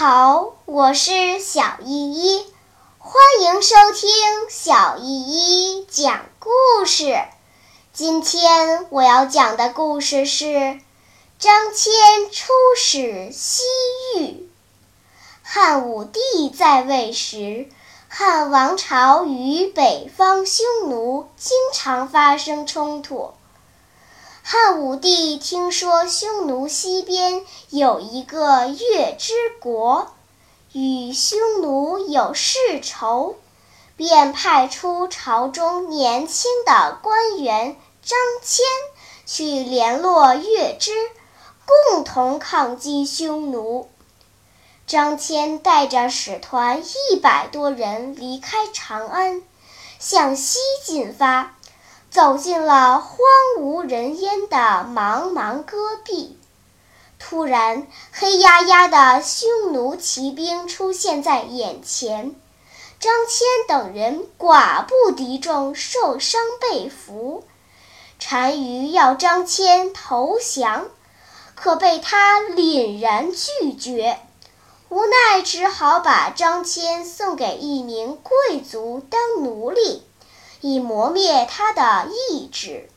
好，我是小依依，欢迎收听小依依讲故事。今天我要讲的故事是张骞出使西域。汉武帝在位时，汉王朝与北方匈奴经常发生冲突。汉武帝听说匈奴西边有一个月之国，与匈奴有世仇，便派出朝中年轻的官员张骞去联络月支，共同抗击匈奴。张骞带着使团一百多人离开长安，向西进发。走进了荒无人烟的茫茫戈壁，突然，黑压压的匈奴骑兵出现在眼前。张骞等人寡不敌众，受伤被俘。单于要张骞投降，可被他凛然拒绝，无奈只好把张骞送给一名贵族当奴隶。以磨灭他的意志。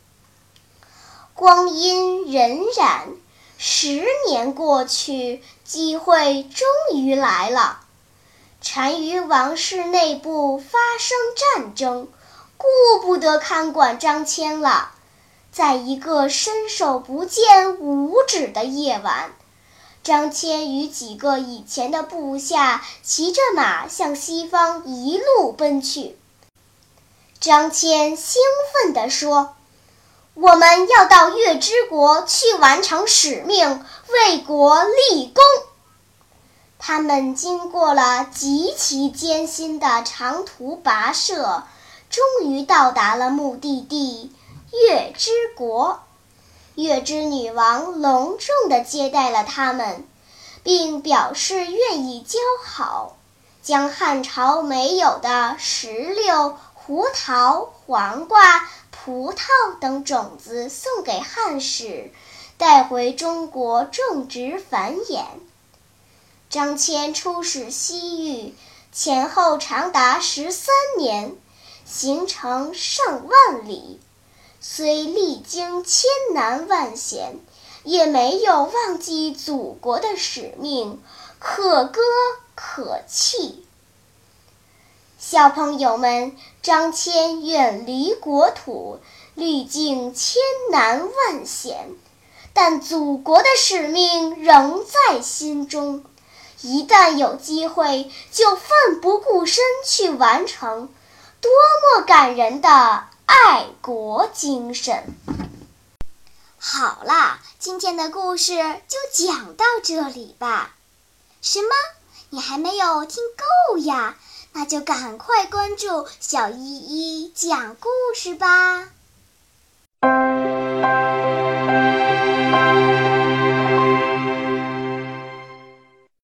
光阴荏苒，十年过去，机会终于来了。单于王室内部发生战争，顾不得看管张骞了。在一个伸手不见五指的夜晚，张骞与几个以前的部下骑着马向西方一路奔去。张骞兴奋地说：“我们要到月之国去完成使命，为国立功。”他们经过了极其艰辛的长途跋涉，终于到达了目的地月之国。月之女王隆重地接待了他们，并表示愿意交好，将汉朝没有的石榴。胡桃、黄瓜、葡萄等种子送给汉使，带回中国种植繁衍。张骞出使西域，前后长达十三年，行程上万里，虽历经千难万险，也没有忘记祖国的使命，可歌可泣。小朋友们，张骞远离国土，历尽千难万险，但祖国的使命仍在心中。一旦有机会，就奋不顾身去完成，多么感人的爱国精神！好啦，今天的故事就讲到这里吧。什么？你还没有听够呀？那就赶快关注小依依讲故事吧。